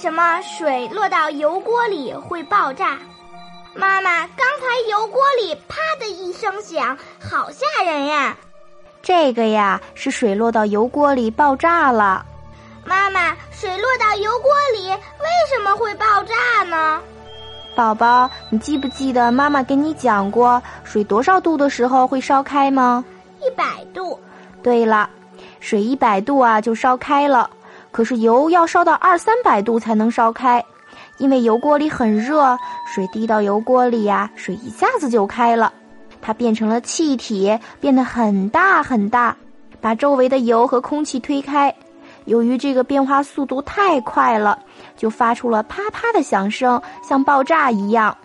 为什么水落到油锅里会爆炸？妈妈，刚才油锅里啪的一声响，好吓人呀！这个呀，是水落到油锅里爆炸了。妈妈，水落到油锅里为什么会爆炸呢？宝宝，你记不记得妈妈跟你讲过，水多少度的时候会烧开吗？一百度。对了，水一百度啊就烧开了，可是油要烧到二三百度才能烧开。因为油锅里很热，水滴到油锅里呀，水一下子就开了，它变成了气体，变得很大很大，把周围的油和空气推开。由于这个变化速度太快了，就发出了啪啪的响声，像爆炸一样。